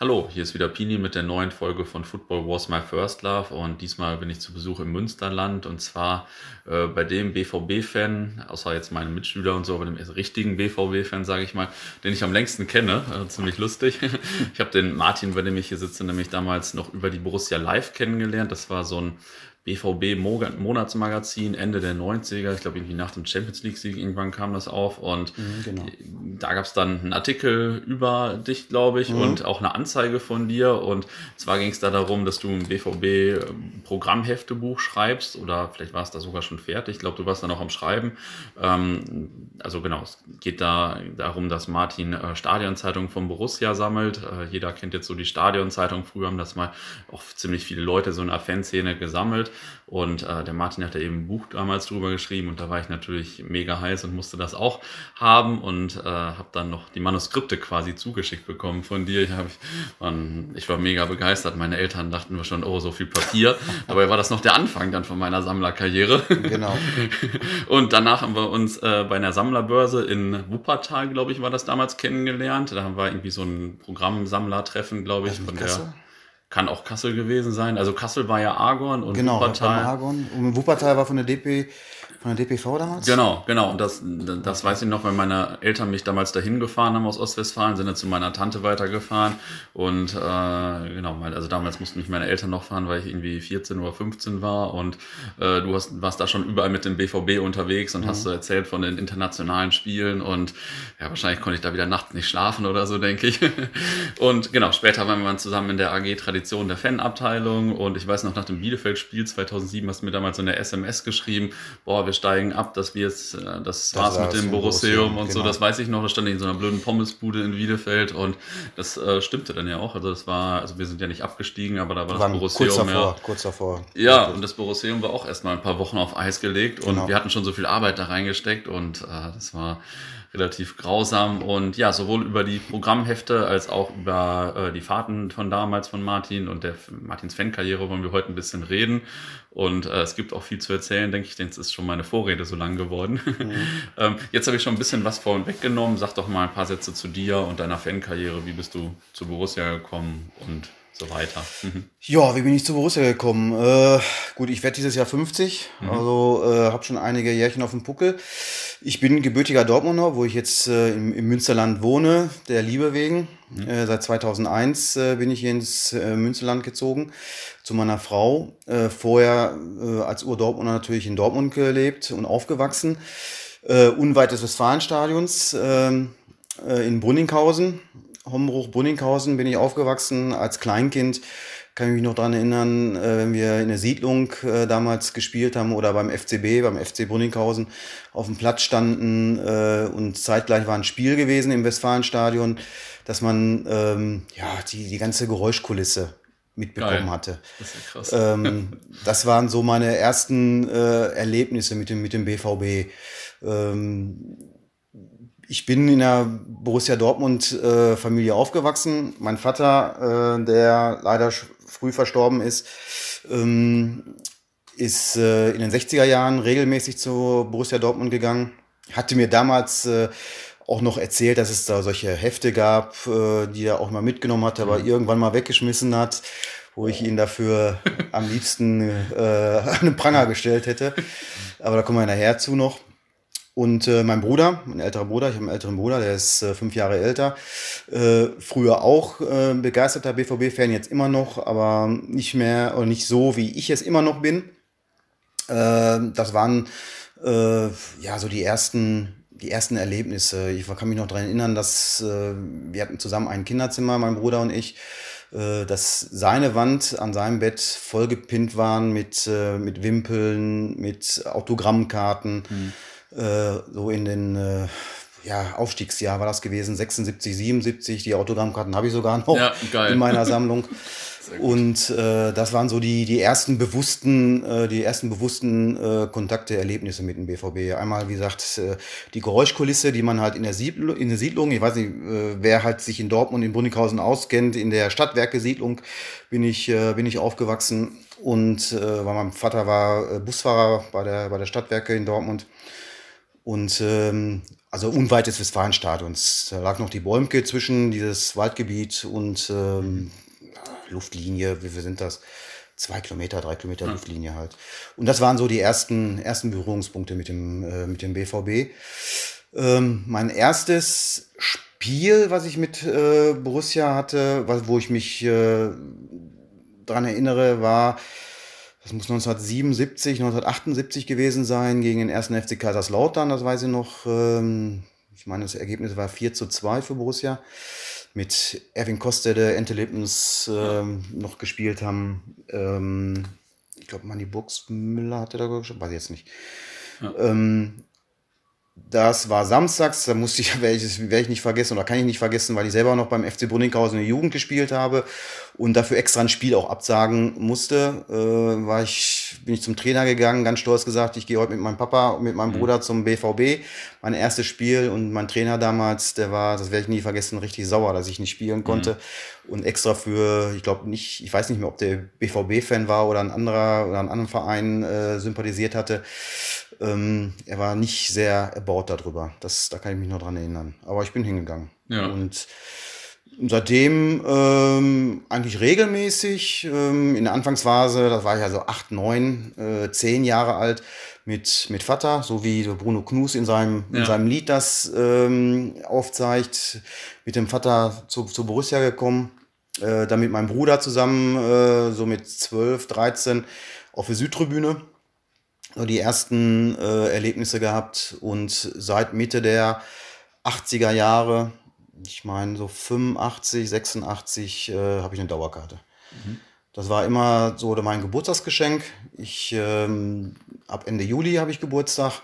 Hallo, hier ist wieder Pini mit der neuen Folge von Football Was My First Love und diesmal bin ich zu Besuch im Münsterland und zwar äh, bei dem BVB-Fan, außer jetzt meinen Mitschüler und so, aber dem richtigen BVB-Fan, sage ich mal, den ich am längsten kenne, äh, ziemlich lustig. ich habe den Martin, bei dem ich hier sitze, nämlich damals noch über die Borussia Live kennengelernt. Das war so ein BVB Monatsmagazin Ende der 90er, ich glaube irgendwie nach dem Champions League Sieg irgendwann kam das auf und mhm, genau. da gab es dann einen Artikel über dich, glaube ich, mhm. und auch eine Anzeige von dir und zwar ging es da darum, dass du ein BVB Programmheftebuch schreibst oder vielleicht war es da sogar schon fertig, ich glaube, du warst da noch am Schreiben. Ähm, also genau, es geht da darum, dass Martin äh, Stadionzeitungen von Borussia sammelt. Äh, jeder kennt jetzt so die Stadionzeitung, früher haben das mal auch ziemlich viele Leute so in der Fanszene gesammelt und äh, der Martin hat da eben ein Buch damals drüber geschrieben und da war ich natürlich mega heiß und musste das auch haben und äh, habe dann noch die Manuskripte quasi zugeschickt bekommen von dir. Ich, hab, man, ich war mega begeistert. Meine Eltern dachten mir schon, oh, so viel Papier. Dabei war das noch der Anfang dann von meiner Sammlerkarriere. Genau. und danach haben wir uns äh, bei einer Sammlerbörse in Wuppertal, glaube ich, war das damals kennengelernt. Da haben wir irgendwie so ein Programmsammlertreffen, glaube ich, von der kann auch Kassel gewesen sein. Also Kassel war ja Argon und genau, Wuppertal. Argon. Und Wuppertal war von der DP von der DPV damals? Genau, genau. Und das, das weiß ich noch, weil meine Eltern mich damals dahin gefahren haben aus Ostwestfalen, sind dann zu meiner Tante weitergefahren. Und äh, genau, also damals mussten mich meine Eltern noch fahren, weil ich irgendwie 14 oder 15 war. Und äh, du hast, warst da schon überall mit dem BVB unterwegs und mhm. hast so erzählt von den internationalen Spielen. Und ja, wahrscheinlich konnte ich da wieder nachts nicht schlafen oder so, denke ich. und genau, später waren wir dann zusammen in der AG Tradition der Fanabteilung. Und ich weiß noch, nach dem Bielefeld-Spiel 2007 hast du mir damals so eine SMS geschrieben, boah, wir steigen ab, dass wir jetzt, äh, das, das war's mit dem Borusseum und genau. so, das weiß ich noch, das stand in so einer blöden Pommesbude in Wiedefeld und das äh, stimmte dann ja auch. Also das war, also wir sind ja nicht abgestiegen, aber da war das Borusseum. Kurz davor, ja, kurz davor. Ja, und das Borusseum war auch erstmal ein paar Wochen auf Eis gelegt und genau. wir hatten schon so viel Arbeit da reingesteckt und äh, das war relativ grausam. Und ja, sowohl über die Programmhefte als auch über äh, die Fahrten von damals von Martin und der Martins Fankarriere wollen wir heute ein bisschen reden. Und äh, es gibt auch viel zu erzählen, denke ich, denn es ist schon meine Vorrede so lang geworden. Mhm. ähm, jetzt habe ich schon ein bisschen was vorhin weggenommen. Sag doch mal ein paar Sätze zu dir und deiner Fankarriere. Wie bist du zu Borussia gekommen und so weiter. Mhm. Ja, wie bin ich zu Borussia gekommen? Äh, gut, ich werde dieses Jahr 50, mhm. also äh, habe schon einige Jährchen auf dem Puckel. Ich bin gebürtiger Dortmunder, wo ich jetzt äh, im, im, Münsterland wohne, der Liebe wegen. Mhm. Äh, seit 2001 äh, bin ich hier ins äh, Münsterland gezogen zu meiner Frau. Äh, vorher als Ur-Dortmunder natürlich in Dortmund gelebt und aufgewachsen. Unweit des Westfalenstadions äh, äh, in Brunninghausen Hombruch, Bunninghausen bin ich aufgewachsen als Kleinkind. Kann ich mich noch daran erinnern, äh, wenn wir in der Siedlung äh, damals gespielt haben oder beim FCB, beim FC Brunninghausen auf dem Platz standen äh, und zeitgleich war ein Spiel gewesen im Westfalenstadion, dass man ähm, ja die, die ganze Geräuschkulisse mitbekommen Geil. hatte. Das, ist krass. Ähm, das waren so meine ersten äh, Erlebnisse mit dem, mit dem BVB. Ähm, ich bin in der Borussia Dortmund äh, Familie aufgewachsen. Mein Vater, äh, der leider früh verstorben ist, ähm, ist äh, in den 60er Jahren regelmäßig zu Borussia Dortmund gegangen. Hatte mir damals äh, auch noch erzählt, dass es da solche Hefte gab, äh, die er auch mal mitgenommen hat, aber mhm. irgendwann mal weggeschmissen hat, wo ich ihn dafür am liebsten äh, an den Pranger gestellt hätte. Aber da kommen wir nachher zu noch. Und äh, mein Bruder, mein älterer Bruder, ich habe einen älteren Bruder, der ist äh, fünf Jahre älter, äh, früher auch äh, begeisterter BVB-Fan, jetzt immer noch, aber nicht mehr oder nicht so, wie ich es immer noch bin. Äh, das waren äh, ja so die ersten, die ersten Erlebnisse. Ich kann mich noch daran erinnern, dass äh, wir hatten zusammen ein Kinderzimmer, mein Bruder und ich äh, dass seine Wand an seinem Bett vollgepinnt waren mit, äh, mit Wimpeln, mit Autogrammkarten. Mhm äh, so in den äh, ja, Aufstiegsjahr war das gewesen, 76, 77. Die Autogrammkarten habe ich sogar noch ja, in meiner Sammlung. Und äh, das waren so die, die ersten bewussten, äh, die ersten bewussten äh, Kontakte, Erlebnisse mit dem BVB. Einmal, wie gesagt, äh, die Geräuschkulisse, die man halt in der, Siedlung, in der Siedlung, ich weiß nicht, äh, wer halt sich in Dortmund, in Brunninghausen auskennt, in der Stadtwerke-Siedlung bin ich, äh, bin ich aufgewachsen. Und äh, weil mein Vater war äh, Busfahrer bei der, bei der Stadtwerke in Dortmund. Und ähm, also unweit des Westfalenstadions. Da lag noch die Bäumke zwischen dieses Waldgebiet und ähm, Luftlinie, wie viel sind das? Zwei Kilometer, drei Kilometer ja. Luftlinie halt. Und das waren so die ersten, ersten Berührungspunkte mit dem, äh, mit dem BVB. Ähm, mein erstes Spiel, was ich mit äh, Borussia hatte, wo ich mich äh, dran erinnere, war, das muss 1977, 1978 gewesen sein, gegen den ersten FC Kaiserslautern, das weiß ich noch. Ähm, ich meine, das Ergebnis war 4 zu 2 für Borussia. Mit Erwin Kostede, Ente Lippens ähm, noch gespielt haben. Ähm, ich glaube, Manni Burgsmüller hatte da gespielt, weiß ich jetzt nicht. Ja. Ähm, das war samstags, da musste ich, werde ich, ich nicht vergessen oder kann ich nicht vergessen, weil ich selber noch beim FC Brunninghausen in der Jugend gespielt habe und dafür extra ein Spiel auch absagen musste. Äh, war ich, bin ich zum Trainer gegangen, ganz stolz gesagt, ich gehe heute mit meinem Papa und mit meinem mhm. Bruder zum BVB. Mein erstes Spiel und mein Trainer damals, der war, das werde ich nie vergessen, richtig sauer, dass ich nicht spielen konnte. Mhm. Und extra für, ich glaube nicht, ich weiß nicht mehr, ob der BVB-Fan war oder ein anderer oder einen anderen Verein äh, sympathisiert hatte ähm, er war nicht sehr erbaut darüber. Das, da kann ich mich noch dran erinnern. Aber ich bin hingegangen. Ja. Und seitdem ähm, eigentlich regelmäßig ähm, in der Anfangsphase, das war ich ja so acht, neun, äh, zehn Jahre alt, mit, mit Vater, so wie Bruno Knus in seinem, ja. in seinem Lied das ähm, aufzeigt, mit dem Vater zu, zu Borussia gekommen, äh, dann mit meinem Bruder zusammen, äh, so mit 12, 13 auf der Südtribüne die ersten äh, Erlebnisse gehabt und seit Mitte der 80er Jahre, ich meine so 85, 86, äh, habe ich eine Dauerkarte. Mhm. Das war immer so mein Geburtstagsgeschenk. Ich ähm, ab Ende Juli habe ich Geburtstag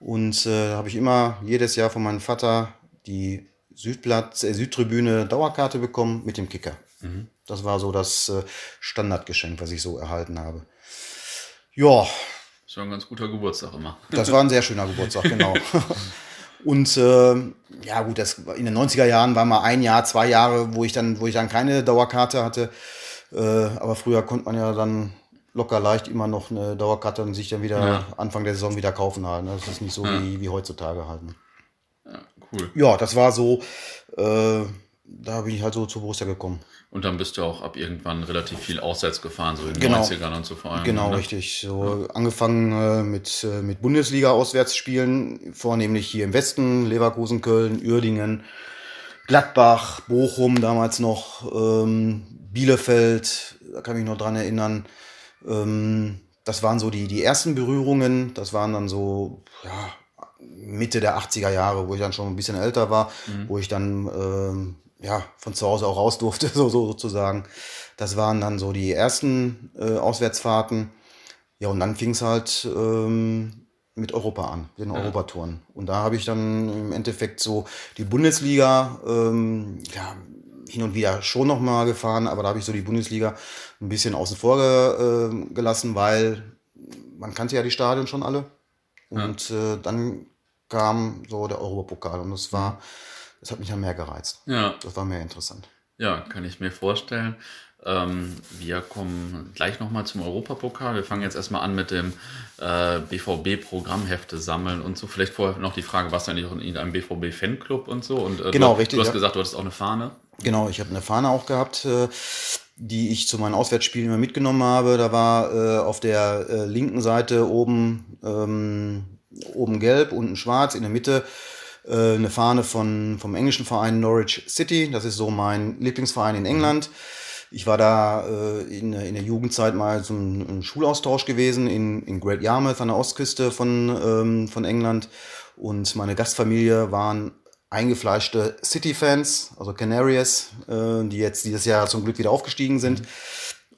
und äh, habe ich immer jedes Jahr von meinem Vater die Südblatt, äh, Südtribüne Dauerkarte bekommen mit dem Kicker. Mhm. Das war so das äh, Standardgeschenk, was ich so erhalten habe. Ja, das war ein ganz guter Geburtstag immer. Das war ein sehr schöner Geburtstag, genau. Und äh, ja gut, das, in den 90er Jahren war mal ein Jahr, zwei Jahre, wo ich dann, wo ich dann keine Dauerkarte hatte. Äh, aber früher konnte man ja dann locker leicht immer noch eine Dauerkarte und sich dann wieder ja. Anfang der Saison wieder kaufen halt. Ne? Das ist nicht so ja. wie, wie heutzutage halt. Ne? Ja, cool. Ja, das war so, äh, da bin ich halt so zu Borussia gekommen. Und dann bist du auch ab irgendwann relativ viel auswärts gefahren, so in den genau. 90ern und so vor allem. Genau, ne? richtig. So ja. angefangen äh, mit, äh, mit Bundesliga-Auswärtsspielen, vornehmlich hier im Westen, Leverkusen, Köln, Uerdingen, Gladbach, Bochum damals noch, ähm, Bielefeld, da kann ich mich noch dran erinnern. Ähm, das waren so die, die ersten Berührungen. Das waren dann so, ja, Mitte der 80er Jahre, wo ich dann schon ein bisschen älter war, mhm. wo ich dann ähm, ja, von zu Hause auch raus durfte, so, so sozusagen. Das waren dann so die ersten äh, Auswärtsfahrten. Ja, und dann fing es halt ähm, mit Europa an, den ja. Europatouren. Und da habe ich dann im Endeffekt so die Bundesliga ähm, ja, hin und wieder schon noch mal gefahren, aber da habe ich so die Bundesliga ein bisschen außen vor ge, äh, gelassen, weil man kannte ja die Stadien schon alle. Und ja. äh, dann kam so der Europapokal und das war das hat mich ja mehr gereizt. Ja. Das war mehr interessant. Ja, kann ich mir vorstellen. Ähm, wir kommen gleich nochmal zum Europapokal. Wir fangen jetzt erstmal an mit dem äh, BVB-Programmhefte sammeln und so. Vielleicht vorher noch die Frage, was eigentlich auch in einem BVB-Fanclub und so? Und, äh, genau, du, richtig. Du hast ja. gesagt, du hattest auch eine Fahne. Genau, ich habe eine Fahne auch gehabt, äh, die ich zu meinen Auswärtsspielen immer mitgenommen habe. Da war äh, auf der äh, linken Seite oben, ähm, oben gelb, unten schwarz, in der Mitte äh, eine Fahne von, vom englischen Verein Norwich City. Das ist so mein Lieblingsverein in England. Ich war da äh, in, in der Jugendzeit mal zum einem Schulaustausch gewesen in, in Great Yarmouth an der Ostküste von, ähm, von England. Und meine Gastfamilie waren eingefleischte City-Fans, also Canaries, äh, die jetzt dieses Jahr zum Glück wieder aufgestiegen sind.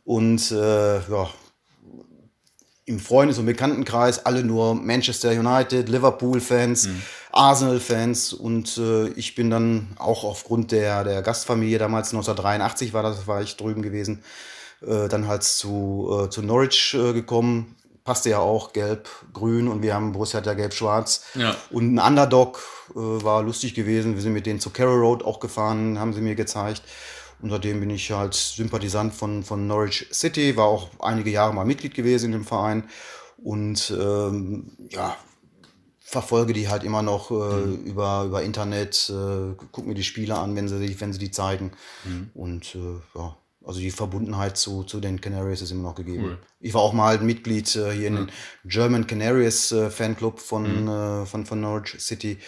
Und äh, ja, im Freundes- und Bekanntenkreis alle nur Manchester United, Liverpool-Fans, mhm. Arsenal-Fans und äh, ich bin dann auch aufgrund der, der Gastfamilie damals 1983 war das, war ich drüben gewesen, äh, dann halt zu, äh, zu Norwich äh, gekommen. Passte ja auch gelb, grün und wir haben Borussia hat ja gelb-schwarz. Ja. Und ein Underdog äh, war lustig gewesen. Wir sind mit denen zu Carroll Road auch gefahren, haben sie mir gezeigt. Und seitdem bin ich halt Sympathisant von, von Norwich City, war auch einige Jahre mal Mitglied gewesen in dem Verein. Und ähm, ja, verfolge die halt immer noch äh, mhm. über, über Internet, äh, gucke mir die Spiele an, wenn sie, wenn sie die zeigen. Mhm. Und äh, ja, also die Verbundenheit zu, zu den Canaries ist immer noch gegeben. Cool. Ich war auch mal Mitglied äh, hier in ja. den German Canaries äh, Fanclub von, mhm. äh, von, von Norwich City,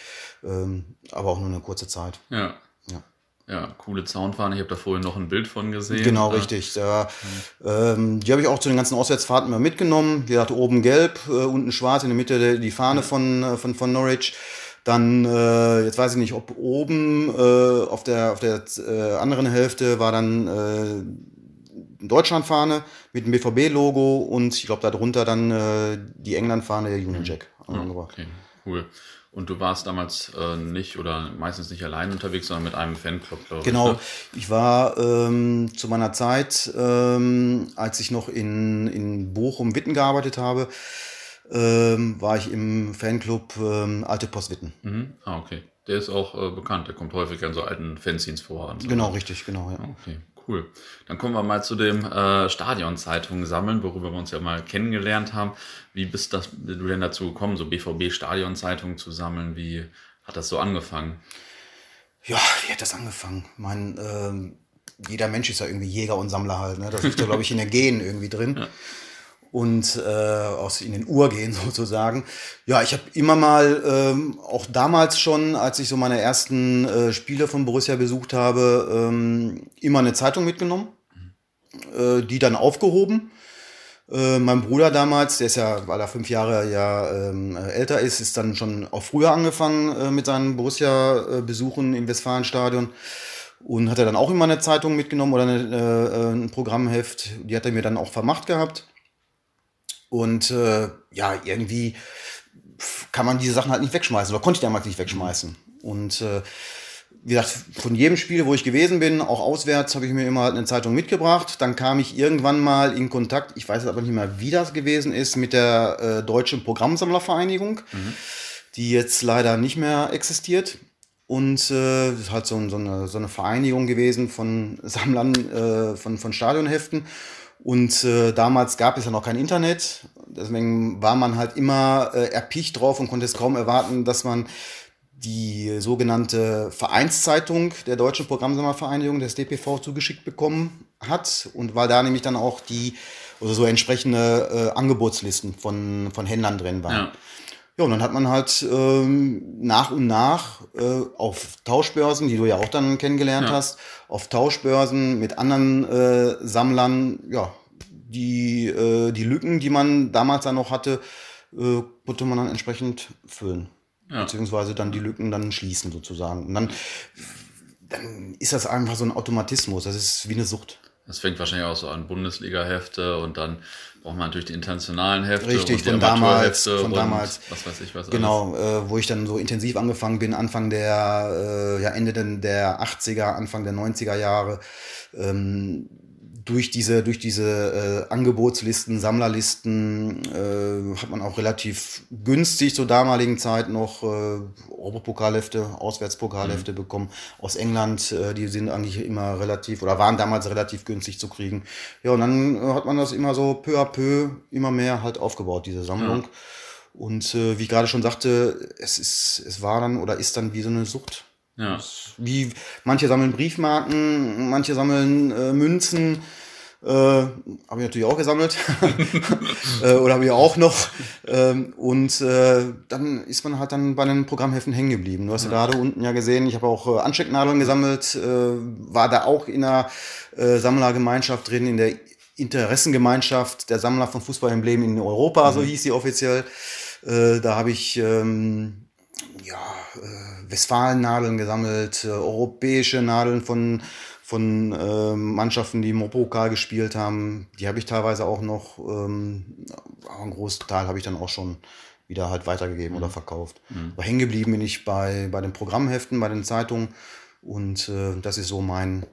ähm, aber auch nur eine kurze Zeit. Ja. Ja, ja coole Zaunfahne. Ich habe da vorhin noch ein Bild von gesehen. Genau, richtig. Da, ähm, die habe ich auch zu den ganzen Auswärtsfahrten mal mitgenommen. Wie gesagt, oben gelb, äh, unten schwarz, in der Mitte die Fahne von, äh, von, von Norwich. Dann, äh, jetzt weiß ich nicht, ob oben äh, auf der, auf der äh, anderen Hälfte war dann äh, Deutschlandfahne mit dem BVB-Logo und ich glaube darunter dann die England-Fahne der Union Jack. Mhm. Okay, cool. Und du warst damals äh, nicht oder meistens nicht allein unterwegs, sondern mit einem Fanclub, glaube genau. ich. Genau. Ich war ähm, zu meiner Zeit, ähm, als ich noch in, in Bochum-Witten gearbeitet habe, ähm, war ich im Fanclub ähm, Alte Postwitten. Mhm. Ah, okay. Der ist auch äh, bekannt. Der kommt häufig an so alten Fanzines vor. So. Genau, richtig, genau. Ja. Okay, cool. Dann kommen wir mal zu dem äh, Stadionzeitungen sammeln, worüber wir uns ja mal kennengelernt haben. Wie bist das, du denn dazu gekommen, so BVB-Stadionzeitungen zu sammeln? Wie hat das so angefangen? Ja, wie hat das angefangen? Mein, äh, jeder Mensch ist ja irgendwie Jäger und Sammler halt. Ne? Das ist da, glaube ich, in der Gen irgendwie drin. Ja und äh, aus in den Urgehen sozusagen. Ja, ich habe immer mal, ähm, auch damals schon, als ich so meine ersten äh, Spiele von Borussia besucht habe, ähm, immer eine Zeitung mitgenommen, äh, die dann aufgehoben. Äh, mein Bruder damals, der ist ja, weil er fünf Jahre ja ähm, älter ist, ist dann schon auch früher angefangen äh, mit seinen Borussia-Besuchen im Westfalenstadion und hat er dann auch immer eine Zeitung mitgenommen oder eine, äh, ein Programmheft. Die hat er mir dann auch vermacht gehabt. Und äh, ja, irgendwie kann man diese Sachen halt nicht wegschmeißen oder konnte ich damals nicht wegschmeißen. Und äh, wie gesagt, von jedem Spiel, wo ich gewesen bin, auch auswärts, habe ich mir immer halt eine Zeitung mitgebracht. Dann kam ich irgendwann mal in Kontakt, ich weiß aber nicht mehr, wie das gewesen ist, mit der äh, Deutschen Programmsammlervereinigung, mhm. die jetzt leider nicht mehr existiert. Und äh, das ist halt so, so, eine, so eine Vereinigung gewesen von Sammlern äh, von, von Stadionheften. Und äh, damals gab es ja noch kein Internet. Deswegen war man halt immer äh, erpicht drauf und konnte es kaum erwarten, dass man die sogenannte Vereinszeitung der Deutschen Programmsammervereinigung, des DPV, zugeschickt bekommen hat. Und weil da nämlich dann auch die, oder so entsprechende äh, Angebotslisten von, von Händlern drin waren. Ja. Ja, und dann hat man halt ähm, nach und nach äh, auf Tauschbörsen, die du ja auch dann kennengelernt ja. hast, auf Tauschbörsen mit anderen äh, Sammlern, ja, die, äh, die Lücken, die man damals dann noch hatte, äh, konnte man dann entsprechend füllen. Ja. Beziehungsweise dann die Lücken dann schließen sozusagen. Und dann, dann ist das einfach so ein Automatismus. Das ist wie eine Sucht. Das fängt wahrscheinlich auch so an Bundesliga-Hefte und dann braucht man natürlich die internationalen Hefte. Richtig, von damals. Von damals. Was weiß ich was. Genau, äh, wo ich dann so intensiv angefangen bin, Anfang der, äh, ja, Ende der 80er, Anfang der 90er Jahre. Ähm, durch diese, durch diese äh, Angebotslisten, Sammlerlisten äh, hat man auch relativ günstig zur damaligen Zeit noch äh, Europapokalhefte, Auswärtspokalhefte mhm. bekommen aus England. Äh, die sind eigentlich immer relativ oder waren damals relativ günstig zu kriegen. Ja, und dann äh, hat man das immer so peu à peu immer mehr halt aufgebaut, diese Sammlung. Ja. Und äh, wie ich gerade schon sagte, es ist, es war dann oder ist dann wie so eine Sucht. Ja. Wie manche sammeln Briefmarken, manche sammeln äh, Münzen. Äh, habe ich natürlich auch gesammelt. äh, oder habe ich auch noch. Ähm, und äh, dann ist man halt dann bei den Programmheften hängen geblieben. Du hast ja. gerade unten ja gesehen, ich habe auch äh, Anstecknadeln gesammelt, äh, war da auch in einer äh, Sammlergemeinschaft drin, in der Interessengemeinschaft der Sammler von Fußballemblemen in Europa, mhm. so hieß sie offiziell. Äh, da habe ich ähm, ja, äh, Westfalen-Nadeln gesammelt, äh, europäische Nadeln von, von äh, Mannschaften, die im Pokal gespielt haben. Die habe ich teilweise auch noch, ähm, aber einen Großteil habe ich dann auch schon wieder halt weitergegeben mhm. oder verkauft. Mhm. Aber hängen geblieben bin ich bei, bei den Programmheften, bei den Zeitungen und äh, das ist so mein,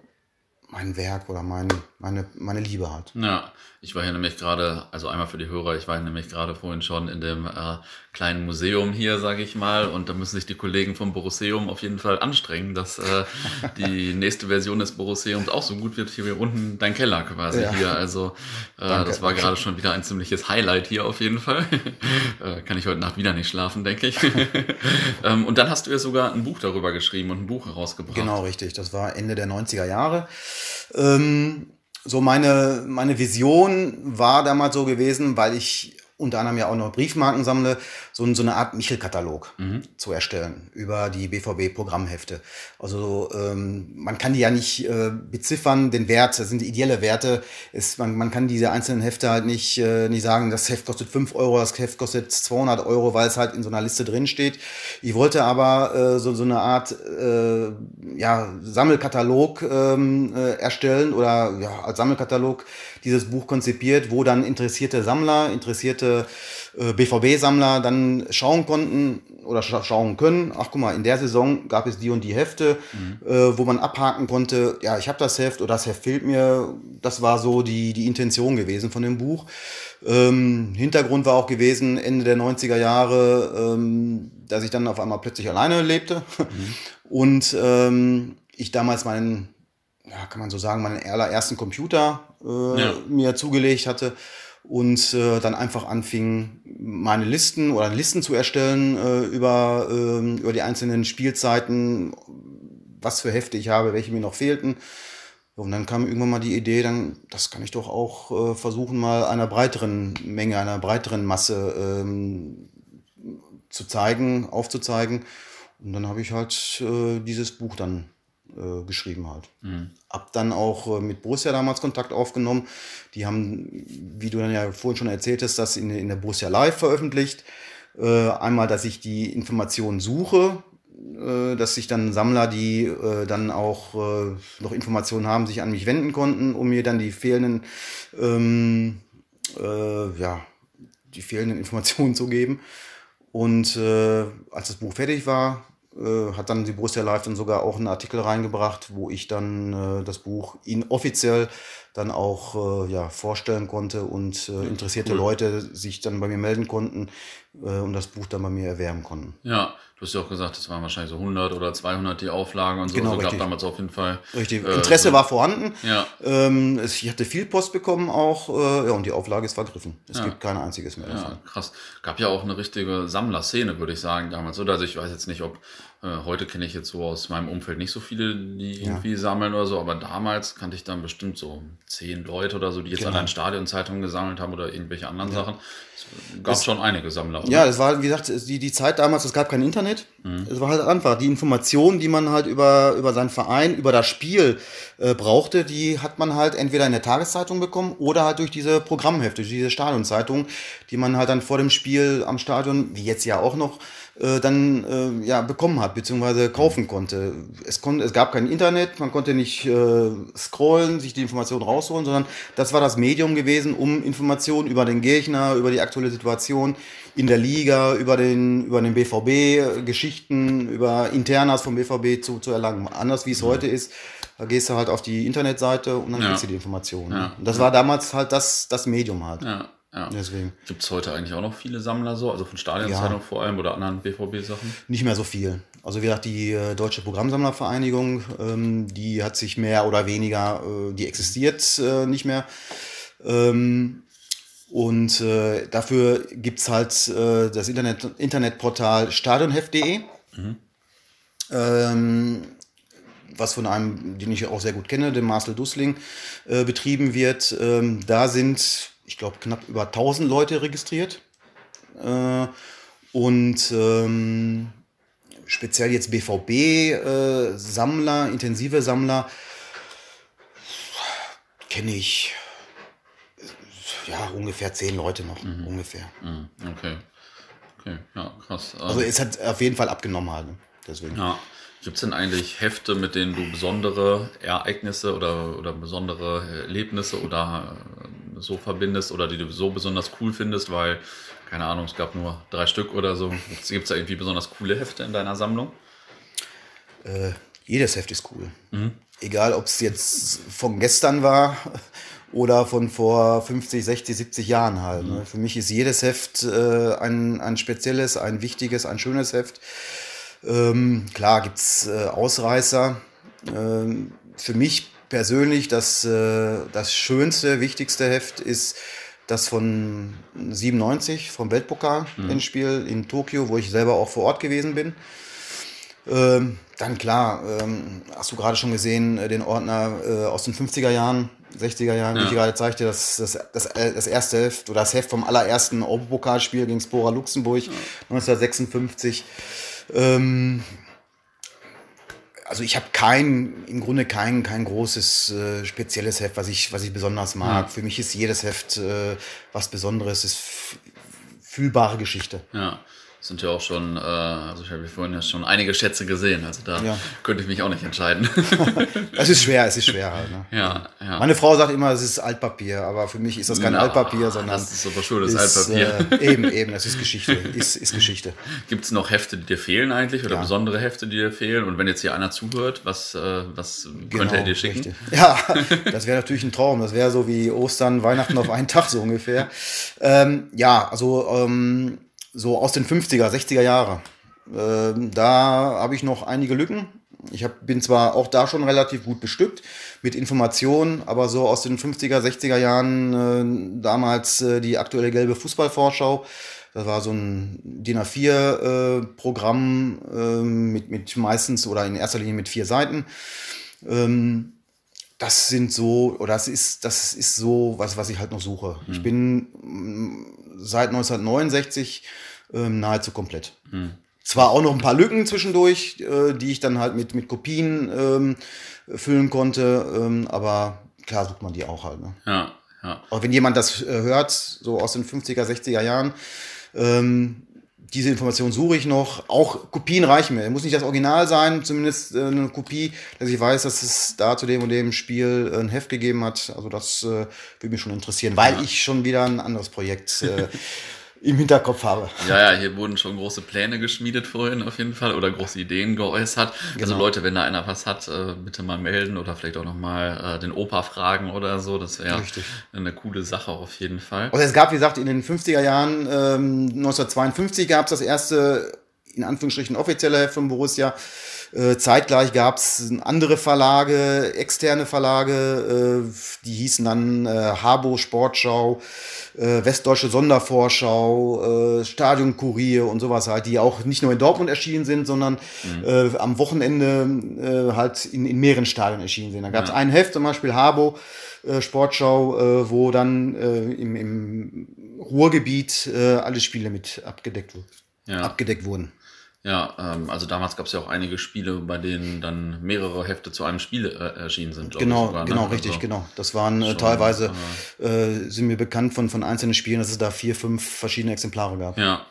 mein Werk oder mein, meine, meine Liebe hat. Ja, ich war hier nämlich gerade, also einmal für die Hörer, ich war hier nämlich gerade vorhin schon in dem äh, kleinen Museum hier, sage ich mal, und da müssen sich die Kollegen vom Borosseum auf jeden Fall anstrengen, dass äh, die nächste Version des Borosseums auch so gut wird hier unten dein Keller quasi ja. hier. Also äh, das war gerade schon wieder ein ziemliches Highlight hier auf jeden Fall. äh, kann ich heute Nacht wieder nicht schlafen, denke ich. ähm, und dann hast du ja sogar ein Buch darüber geschrieben und ein Buch herausgebracht. Genau, richtig. Das war Ende der 90er Jahre. Ähm, so meine, meine Vision war damals so gewesen, weil ich unter anderem ja auch noch Briefmarken sammle, so, so eine Art Michel-Katalog mhm. zu erstellen über die BVB-Programmhefte. Also ähm, man kann die ja nicht äh, beziffern, den Wert, das sind ideelle Werte. Ist, man, man kann diese einzelnen Hefte halt nicht, äh, nicht sagen, das Heft kostet 5 Euro, das Heft kostet 200 Euro, weil es halt in so einer Liste drin steht. Ich wollte aber äh, so, so eine Art äh, ja, Sammelkatalog ähm, äh, erstellen oder ja, als Sammelkatalog dieses Buch konzipiert, wo dann interessierte Sammler, interessierte BVB-Sammler dann schauen konnten oder scha schauen können, ach guck mal, in der Saison gab es die und die Hefte, mhm. äh, wo man abhaken konnte, ja, ich habe das Heft oder das Heft fehlt mir. Das war so die, die Intention gewesen von dem Buch. Ähm, Hintergrund war auch gewesen, Ende der 90er Jahre, ähm, dass ich dann auf einmal plötzlich alleine lebte mhm. und ähm, ich damals meinen, ja, kann man so sagen, meinen allerersten Computer äh, ja. mir zugelegt hatte und äh, dann einfach anfing, meine Listen oder Listen zu erstellen äh, über, äh, über die einzelnen Spielzeiten, was für Hefte ich habe, welche mir noch fehlten. Und dann kam irgendwann mal die Idee, dann, das kann ich doch auch äh, versuchen, mal einer breiteren Menge, einer breiteren Masse ähm, zu zeigen, aufzuzeigen. Und dann habe ich halt äh, dieses Buch dann äh, geschrieben halt. Mhm. Hab dann auch äh, mit Borussia damals Kontakt aufgenommen. Die haben, wie du dann ja vorhin schon erzählt hast, das in, in der Borussia Live veröffentlicht. Äh, einmal, dass ich die Informationen suche, äh, dass sich dann Sammler, die äh, dann auch äh, noch Informationen haben, sich an mich wenden konnten, um mir dann die fehlenden, ähm, ja, die fehlenden Informationen zu geben. Und als das Buch fertig war, äh, hat dann die Borussia Live dann sogar auch einen Artikel reingebracht, wo ich dann äh, das Buch ihn offiziell dann auch äh, ja, vorstellen konnte und äh, interessierte cool. Leute sich dann bei mir melden konnten und das Buch dann bei mir erwerben konnten. Ja, Du hast ja auch gesagt, es waren wahrscheinlich so 100 oder 200 die Auflagen und so. Genau, also gab damals auf jeden Fall. Richtig. Äh, Interesse so. war vorhanden. Ja. Ähm, ich hatte viel Post bekommen auch. Äh, ja, und die Auflage ist vergriffen. Es ja. gibt kein einziges mehr davon. Ja, krass. Gab ja auch eine richtige Sammlerszene, würde ich sagen, damals. Oder also ich weiß jetzt nicht, ob äh, heute kenne ich jetzt so aus meinem Umfeld nicht so viele, die ja. irgendwie sammeln oder so, aber damals kannte ich dann bestimmt so zehn Leute oder so, die jetzt genau. allein Stadionzeitungen gesammelt haben oder irgendwelche anderen ja. Sachen. Es gab es, schon einige Sammler. Oder? Ja, es war, wie gesagt, die, die Zeit damals, es gab kein Internet. Mhm. Es war halt einfach die Informationen, die man halt über, über seinen Verein, über das Spiel äh, brauchte, die hat man halt entweder in der Tageszeitung bekommen oder halt durch diese Programmhefte, durch diese Stadionzeitung, die man halt dann vor dem Spiel am Stadion, wie jetzt ja auch noch, äh, dann äh, ja, bekommen hat, beziehungsweise kaufen konnte. Es, kon es gab kein Internet, man konnte nicht äh, scrollen, sich die Informationen rausholen, sondern das war das Medium gewesen, um Informationen über den Gegner, über die aktuelle Situation in der Liga, über den, über den BVB, Geschichten, über Internas vom BVB zu, zu erlangen. Anders wie es ja. heute ist, da gehst du halt auf die Internetseite und dann ja. kriegst du die Informationen. Ja. Und das war damals halt das, das Medium halt. Ja. Ja. Deswegen. Gibt es heute eigentlich auch noch viele Sammler so, also von Stadionzeitung ja. vor allem oder anderen BVB-Sachen? Nicht mehr so viel. Also wie gesagt, die äh, Deutsche Programmsammlervereinigung, ähm, die hat sich mehr oder weniger, äh, die existiert äh, nicht mehr. Ähm, und äh, dafür gibt es halt äh, das Internet, Internetportal stadionheft.de. Mhm. Ähm, was von einem, den ich auch sehr gut kenne, dem Marcel Dussling, betrieben wird. Ähm, da sind ich glaube, knapp über 1000 Leute registriert. Äh, und ähm, speziell jetzt BVB-Sammler, äh, intensive Sammler, kenne ich ja ungefähr zehn Leute noch. Mhm. Ungefähr. Mhm. Okay. Okay, ja, krass. Also es hat auf jeden Fall abgenommen halt. Ne? Deswegen. Ja. Gibt es denn eigentlich Hefte, mit denen du besondere Ereignisse oder, oder besondere Erlebnisse oder äh, so verbindest oder die du so besonders cool findest, weil, keine Ahnung, es gab nur drei Stück oder so. Gibt es da irgendwie besonders coole Hefte in deiner Sammlung? Äh, jedes Heft ist cool. Mhm. egal ob es jetzt von gestern war oder von vor 50, 60, 70 Jahren halt. Ne? Für mich ist jedes Heft äh, ein, ein spezielles, ein wichtiges, ein schönes Heft. Ähm, klar gibt's äh, Ausreißer. Ähm, für mich persönlich das, äh, das schönste, wichtigste Heft ist das von 97 vom Weltpokal-Endspiel mhm. in Tokio, wo ich selber auch vor Ort gewesen bin. Ähm, dann klar, ähm, hast du gerade schon gesehen, äh, den Ordner äh, aus den 50er Jahren, 60er Jahren, ja. wie ich gerade zeigte, das, das, das, äh, das erste Heft oder das Heft vom allerersten Europapokalspiel gegen Spora Luxemburg ja. 1956. Ähm, also ich habe kein, im Grunde kein, kein großes äh, spezielles Heft, was ich, was ich besonders mag. Ja. Für mich ist jedes Heft äh, was Besonderes, ist fühlbare Geschichte. Ja sind ja auch schon, äh, also ich habe vorhin ja schon einige Schätze gesehen, also da ja. könnte ich mich auch nicht entscheiden. es ist schwer, es ist schwer halt. Ne? Ja, ja. Meine Frau sagt immer, es ist Altpapier, aber für mich ist das kein Na, Altpapier, sondern. Das ist aber schon das Altpapier. Äh, eben, eben, das ist Geschichte. Ist, ist Geschichte. Gibt es noch Hefte, die dir fehlen eigentlich oder ja. besondere Hefte, die dir fehlen? Und wenn jetzt hier einer zuhört, was, äh, was genau, könnte er dir schicken? Richtig. Ja, das wäre natürlich ein Traum. Das wäre so wie Ostern, Weihnachten auf einen Tag so ungefähr. Ähm, ja, also ähm, so aus den 50er, 60er Jahre. Ähm, da habe ich noch einige Lücken. Ich hab, bin zwar auch da schon relativ gut bestückt mit Informationen, aber so aus den 50er, 60er Jahren, äh, damals äh, die aktuelle gelbe Fußballvorschau, das war so ein DIN A4-Programm äh, ähm, mit, mit meistens oder in erster Linie mit vier Seiten. Ähm, das sind so, oder das ist, das ist so, was, was ich halt noch suche. Mhm. Ich bin seit 1969 ähm, nahezu komplett. Mhm. Zwar auch noch ein paar Lücken zwischendurch, äh, die ich dann halt mit, mit Kopien ähm, füllen konnte, ähm, aber klar sucht man die auch halt. Ne? Ja, ja. Auch wenn jemand das äh, hört, so aus den 50er, 60er Jahren, ähm, diese Information suche ich noch. Auch Kopien reichen mir. Muss nicht das Original sein, zumindest äh, eine Kopie, dass ich weiß, dass es da zu dem und dem Spiel ein Heft gegeben hat. Also das äh, würde mich schon interessieren, weil ja. ich schon wieder ein anderes Projekt äh, im Hinterkopf habe. Ja, ja, hier wurden schon große Pläne geschmiedet vorhin auf jeden Fall oder große Ideen geäußert. Also genau. Also Leute, wenn da einer was hat, äh, bitte mal melden oder vielleicht auch nochmal äh, den Opa fragen oder so. Das wäre eine coole Sache auf jeden Fall. Und es gab, wie gesagt, in den 50er Jahren, ähm, 1952 gab es das erste, in Anführungsstrichen, offizielle Heft von Borussia. Äh, zeitgleich gab es andere Verlage, externe Verlage, äh, die hießen dann äh, Habo Sportschau, Westdeutsche Sondervorschau, Stadionkurier und sowas halt, die auch nicht nur in Dortmund erschienen sind, sondern mhm. am Wochenende halt in, in mehreren Stadien erschienen sind. Da gab es ja. ein Heft, zum Beispiel Habo. Sportschau, wo dann im, im Ruhrgebiet alle Spiele mit abgedeckt, ja. abgedeckt wurden. Ja, ähm, also damals gab es ja auch einige Spiele, bei denen dann mehrere Hefte zu einem Spiel äh, erschienen sind. Genau, sogar, ne? genau, richtig, also genau. Das waren äh, teilweise, äh, sind mir bekannt von, von einzelnen Spielen, dass es da vier, fünf verschiedene Exemplare gab. Ja,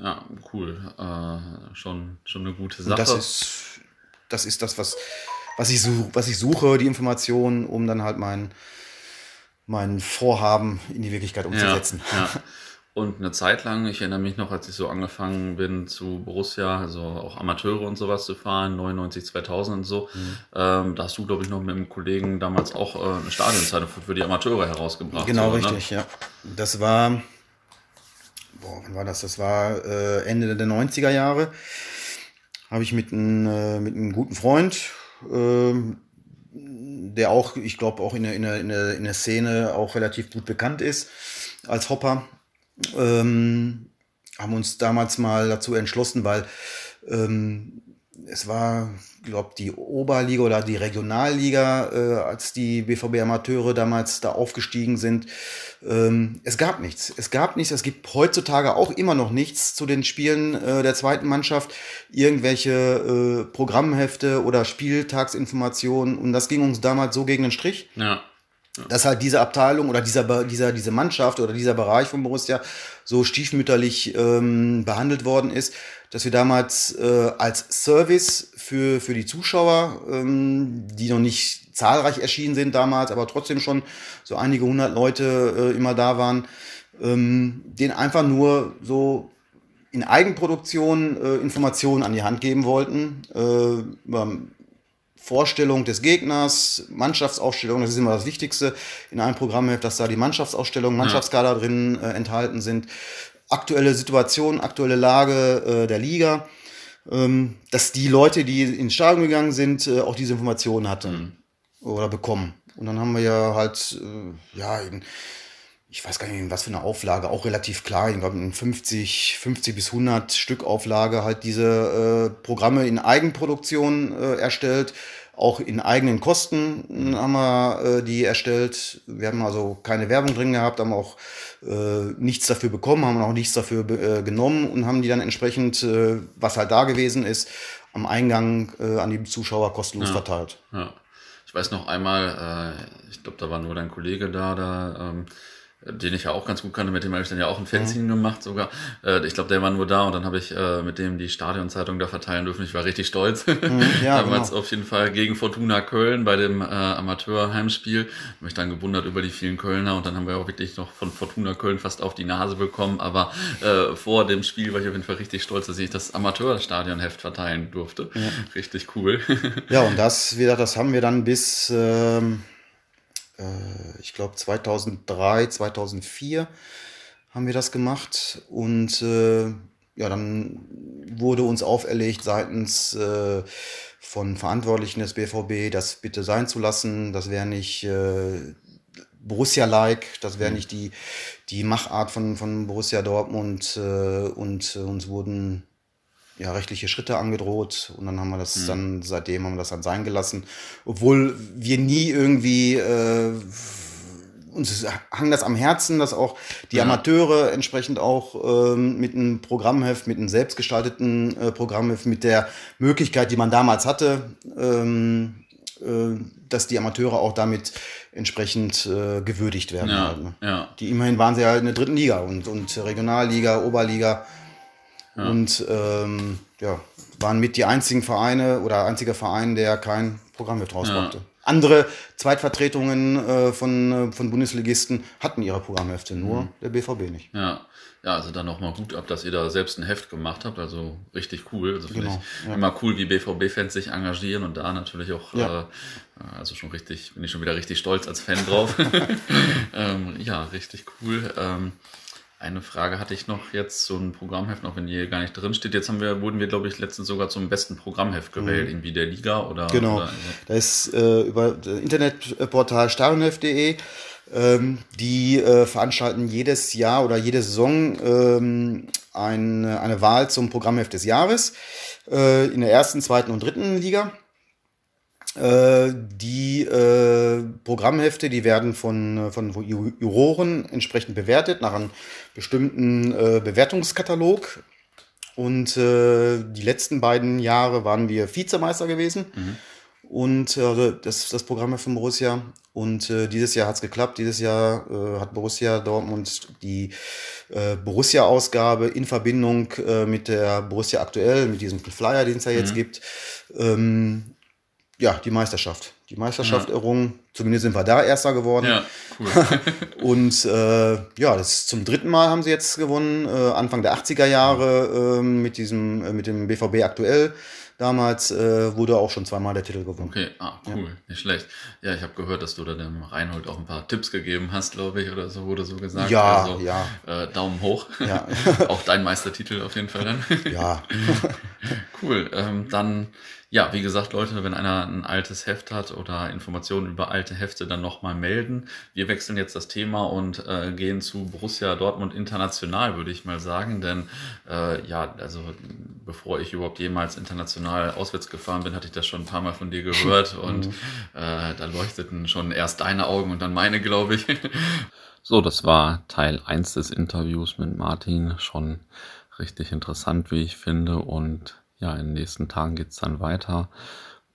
ja, cool. Äh, schon, schon eine gute Sache. Und das ist, das ist das, was, was, ich such, was ich suche, die Informationen, um dann halt mein, mein Vorhaben in die Wirklichkeit umzusetzen. Ja, ja. Und eine Zeit lang, ich erinnere mich noch, als ich so angefangen bin zu Borussia, also auch Amateure und sowas zu fahren, 99, 2000 und so, mhm. ähm, da hast du, glaube ich, noch mit einem Kollegen damals auch äh, eine Stadionzeitung für die Amateure herausgebracht. Genau, so, ne? richtig, ne? ja. Das war, boah, wann war das? Das war äh, Ende der 90er Jahre. Habe ich mit, ein, äh, mit einem guten Freund, äh, der auch, ich glaube, auch in, der, in, der, in der Szene auch relativ gut bekannt ist als Hopper, ähm, haben uns damals mal dazu entschlossen, weil ähm, es war, glaube die Oberliga oder die Regionalliga, äh, als die BVB Amateure damals da aufgestiegen sind. Ähm, es gab nichts. Es gab nichts. Es gibt heutzutage auch immer noch nichts zu den Spielen äh, der zweiten Mannschaft. Irgendwelche äh, Programmhefte oder Spieltagsinformationen. Und das ging uns damals so gegen den Strich. Ja dass halt diese Abteilung oder dieser, dieser, diese Mannschaft oder dieser Bereich von Borussia so stiefmütterlich ähm, behandelt worden ist, dass wir damals äh, als Service für, für die Zuschauer, ähm, die noch nicht zahlreich erschienen sind damals, aber trotzdem schon so einige hundert Leute äh, immer da waren, ähm, den einfach nur so in Eigenproduktion äh, Informationen an die Hand geben wollten, äh, Vorstellung des Gegners, Mannschaftsaufstellung, das ist immer das Wichtigste in einem Programmheft, dass da die Mannschaftsausstellung, Mannschaftskader drin äh, enthalten sind, aktuelle Situation, aktuelle Lage äh, der Liga, ähm, dass die Leute, die ins Stadion gegangen sind, äh, auch diese Informationen hatten mhm. oder bekommen. Und dann haben wir ja halt, äh, ja, in, ich weiß gar nicht, was für eine Auflage, auch relativ klein, ich glaube in 50, 50 bis 100 Stück Auflage halt diese äh, Programme in Eigenproduktion äh, erstellt. Auch in eigenen Kosten haben wir äh, die erstellt. Wir haben also keine Werbung drin gehabt, haben auch äh, nichts dafür bekommen, haben auch nichts dafür äh, genommen und haben die dann entsprechend, äh, was halt da gewesen ist, am Eingang äh, an die Zuschauer kostenlos ja, verteilt. Ja. Ich weiß noch einmal, äh, ich glaube, da war nur dein Kollege da, da ähm, den ich ja auch ganz gut kannte, mit dem habe ich dann ja auch ein Fanzine mhm. gemacht sogar. Äh, ich glaube, der war nur da und dann habe ich äh, mit dem die Stadionzeitung da verteilen dürfen. Ich war richtig stolz. Mhm, ja, Damals genau. auf jeden Fall gegen Fortuna Köln bei dem äh, Amateur-Heimspiel. Habe mich dann gewundert über die vielen Kölner und dann haben wir auch wirklich noch von Fortuna Köln fast auf die Nase bekommen. Aber äh, vor dem Spiel war ich auf jeden Fall richtig stolz, dass ich das Amateur-Stadionheft verteilen durfte. Ja. Richtig cool. ja, und das, wie gesagt, das haben wir dann bis... Ähm äh, ich glaube 2003, 2004 haben wir das gemacht und äh, ja, dann wurde uns auferlegt seitens äh, von Verantwortlichen des BVB, das bitte sein zu lassen. Das wäre nicht äh, Borussia-like, das wäre mhm. nicht die, die Machart von, von Borussia Dortmund äh, und äh, uns wurden ja, rechtliche Schritte angedroht und dann haben wir das mhm. dann, seitdem haben wir das dann sein gelassen. Obwohl wir nie irgendwie, äh, uns hang das am Herzen, dass auch die ja. Amateure entsprechend auch ähm, mit einem Programmheft, mit einem selbstgestalteten äh, Programmheft, mit der Möglichkeit, die man damals hatte, ähm, äh, dass die Amateure auch damit entsprechend äh, gewürdigt werden. Ja, halt, ne? ja. Die immerhin waren sie ja in der dritten Liga und, und Regionalliga, Oberliga ja. Und ähm, ja, waren mit die einzigen Vereine oder einziger Verein, der kein Programm mit rausbrachte. Ja. Andere Zweitvertretungen äh, von, äh, von Bundesligisten hatten ihre Programmhefte, nur mhm. der BVB nicht. Ja. Ja, also dann nochmal gut ab, dass ihr da selbst ein Heft gemacht habt. Also richtig cool. Also finde genau, ich ja. immer cool, wie BVB-Fans sich engagieren und da natürlich auch, ja. äh, also schon richtig, bin ich schon wieder richtig stolz als Fan drauf. ähm, ja, richtig cool. Ähm, eine Frage hatte ich noch jetzt, so ein Programmheft, auch wenn die hier gar nicht drin steht. Jetzt haben wir, wurden wir, glaube ich, letztens sogar zum besten Programmheft gewählt, mhm. irgendwie der Liga oder. Genau. Oder. Da ist äh, über das Internetportal stadionheft.de. Ähm, die äh, veranstalten jedes Jahr oder jede Saison ähm, eine, eine Wahl zum Programmheft des Jahres äh, in der ersten, zweiten und dritten Liga. Äh, die äh, Programmhefte, die werden von, von Juroren entsprechend bewertet nach einem bestimmten äh, Bewertungskatalog. Und äh, die letzten beiden Jahre waren wir Vizemeister gewesen. Mhm. Und äh, das das Programm von Borussia. Und äh, dieses Jahr hat es geklappt. Dieses Jahr äh, hat Borussia Dortmund die äh, Borussia-Ausgabe in Verbindung äh, mit der Borussia aktuell, mit diesem Flyer, den es ja jetzt mhm. gibt, ähm, ja, die Meisterschaft. Die Meisterschaft ja. errungen. Zumindest sind wir da Erster geworden. Ja, cool. und äh, ja, das zum dritten Mal haben sie jetzt gewonnen. Äh, Anfang der 80er Jahre äh, mit diesem, mit dem BVB aktuell. Damals äh, wurde auch schon zweimal der Titel gewonnen. Okay, ah, cool, ja. nicht schlecht. Ja, ich habe gehört, dass du da dem Reinhold auch ein paar Tipps gegeben hast, glaube ich, oder so wurde so gesagt. Ja, also, ja. Äh, Daumen hoch. Ja. auch dein Meistertitel auf jeden Fall dann. ja. cool. Ähm, dann ja, wie gesagt, Leute, wenn einer ein altes Heft hat oder Informationen über alte Hefte, dann nochmal melden. Wir wechseln jetzt das Thema und äh, gehen zu Borussia Dortmund international, würde ich mal sagen. Denn äh, ja, also bevor ich überhaupt jemals international auswärts gefahren bin, hatte ich das schon ein paar Mal von dir gehört und mhm. äh, da leuchteten schon erst deine Augen und dann meine, glaube ich. So, das war Teil 1 des Interviews mit Martin. Schon richtig interessant, wie ich finde. Und ja, in den nächsten Tagen geht es dann weiter.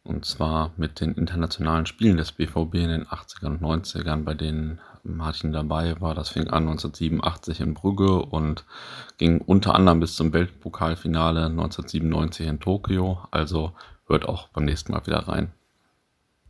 Und zwar mit den internationalen Spielen des BVB in den 80ern und 90ern, bei denen Martin dabei war. Das fing an 1987 in Brügge und ging unter anderem bis zum Weltpokalfinale 1997 in Tokio. Also hört auch beim nächsten Mal wieder rein.